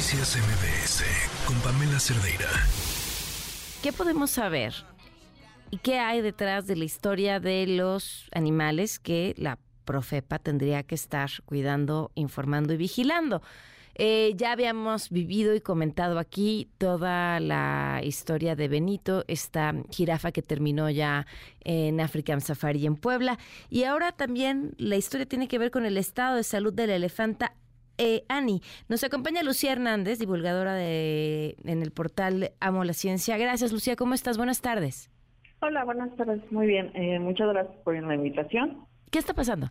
Noticias MBS con Pamela Cerdeira. ¿Qué podemos saber y qué hay detrás de la historia de los animales que la Profepa tendría que estar cuidando, informando y vigilando? Eh, ya habíamos vivido y comentado aquí toda la historia de Benito, esta jirafa que terminó ya en African Safari en Puebla. Y ahora también la historia tiene que ver con el estado de salud de la elefanta eh, Ani. Nos acompaña Lucía Hernández, divulgadora de, en el portal Amo la Ciencia. Gracias, Lucía. ¿Cómo estás? Buenas tardes. Hola, buenas tardes. Muy bien. Eh, muchas gracias por la invitación. ¿Qué está pasando?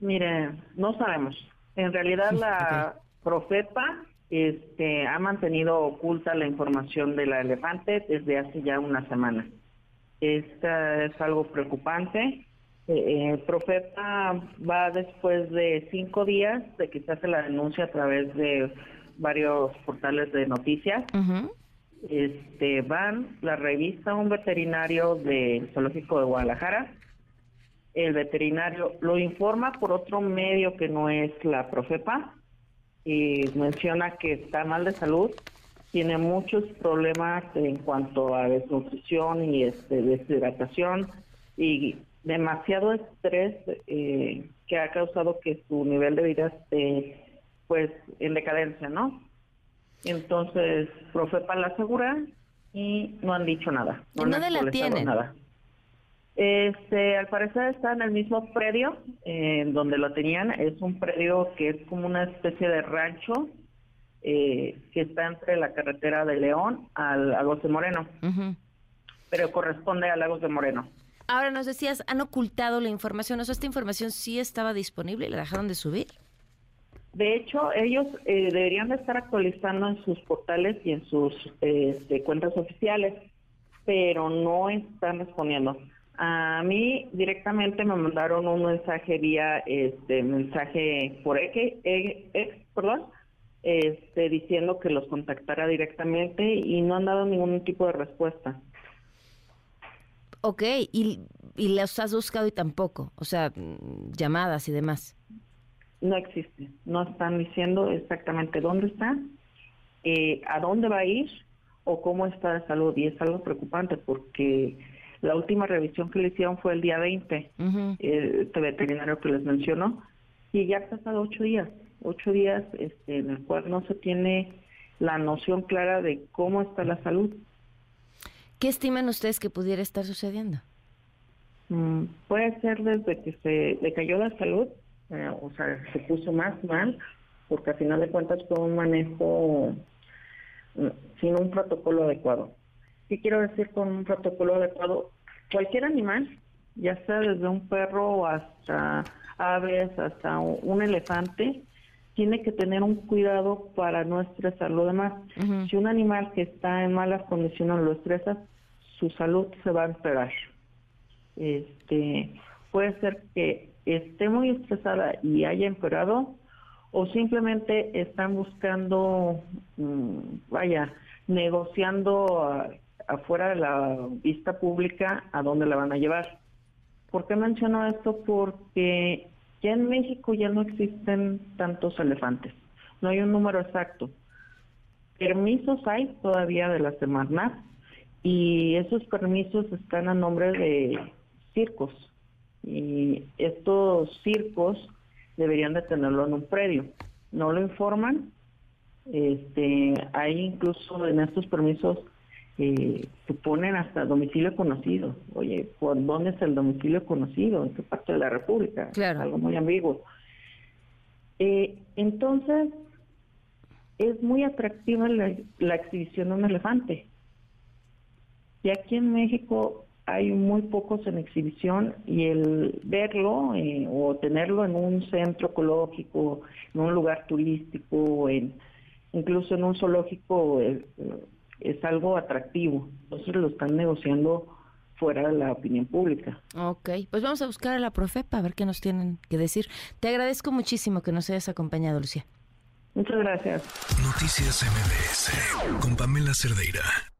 Mire, no sabemos. En realidad la Profepa este, ha mantenido oculta la información de la elefante desde hace ya una semana. Esta es algo preocupante. Eh, eh, Profepa va después de cinco días de que se hace la denuncia a través de varios portales de noticias. Este van, la revista un veterinario del zoológico de Guadalajara. El veterinario lo informa por otro medio que no es la Profepa y menciona que está mal de salud, tiene muchos problemas en cuanto a desnutrición y este, deshidratación y demasiado estrés eh, que ha causado que su nivel de vida esté pues en decadencia, ¿no? Entonces, Profepa la asegura y no han dicho nada. No dónde la tienen? Nada. Este, al parecer está en el mismo predio en donde lo tenían. Es un predio que es como una especie de rancho eh, que está entre la carretera de León al Lagos de Moreno. Pero corresponde a Lagos de Moreno. Ahora nos decías, han ocultado la información. O sea, esta información sí estaba disponible y la dejaron de subir. De hecho, ellos eh, deberían de estar actualizando en sus portales y en sus este, cuentas oficiales, pero no están respondiendo. A mí directamente me mandaron un mensaje vía este mensaje por X, perdón, este diciendo que los contactara directamente y no han dado ningún tipo de respuesta. Ok, y, y los has buscado y tampoco, o sea, llamadas y demás. No existe, no están diciendo exactamente dónde está, eh, a dónde va a ir o cómo está de salud y es algo preocupante porque la última revisión que le hicieron fue el día 20, este veterinario que les mencionó, y ya ha pasado ocho días, ocho días este, en el cual no se tiene la noción clara de cómo está la salud. ¿Qué estiman ustedes que pudiera estar sucediendo? Mm, puede ser desde que se le cayó la salud, eh, o sea, se puso más mal, porque al final de cuentas fue un manejo mm, sin un protocolo adecuado. ¿Qué quiero decir con un protocolo adecuado? Cualquier animal, ya sea desde un perro hasta aves, hasta un elefante, tiene que tener un cuidado para no estresar lo demás. Si un animal que está en malas condiciones lo estresa, su salud se va a empeorar. Este, puede ser que esté muy estresada y haya empeorado, o simplemente están buscando, mm, vaya, negociando afuera de la vista pública a dónde la van a llevar. ¿Por qué menciono esto? Porque ya en México ya no existen tantos elefantes, no hay un número exacto. Permisos hay todavía de la semana y esos permisos están a nombre de circos y estos circos deberían de tenerlo en un predio. No lo informan. Este, hay incluso en estos permisos eh, ponen hasta domicilio conocido. Oye, ¿por dónde es el domicilio conocido? ¿En qué parte de la República? Claro. Algo muy ambiguo. Eh, entonces, es muy atractiva la, exhibición de un elefante. Y aquí en México hay muy pocos en exhibición y el verlo eh, o tenerlo en un centro ecológico, en un lugar turístico, en, incluso en un zoológico, eh, es algo atractivo. Entonces lo están negociando fuera de la opinión pública. Ok, pues vamos a buscar a la Profepa a ver qué nos tienen que decir. Te agradezco muchísimo que nos hayas acompañado, Lucía. Muchas gracias. Noticias MBS con Pamela Cerdeira.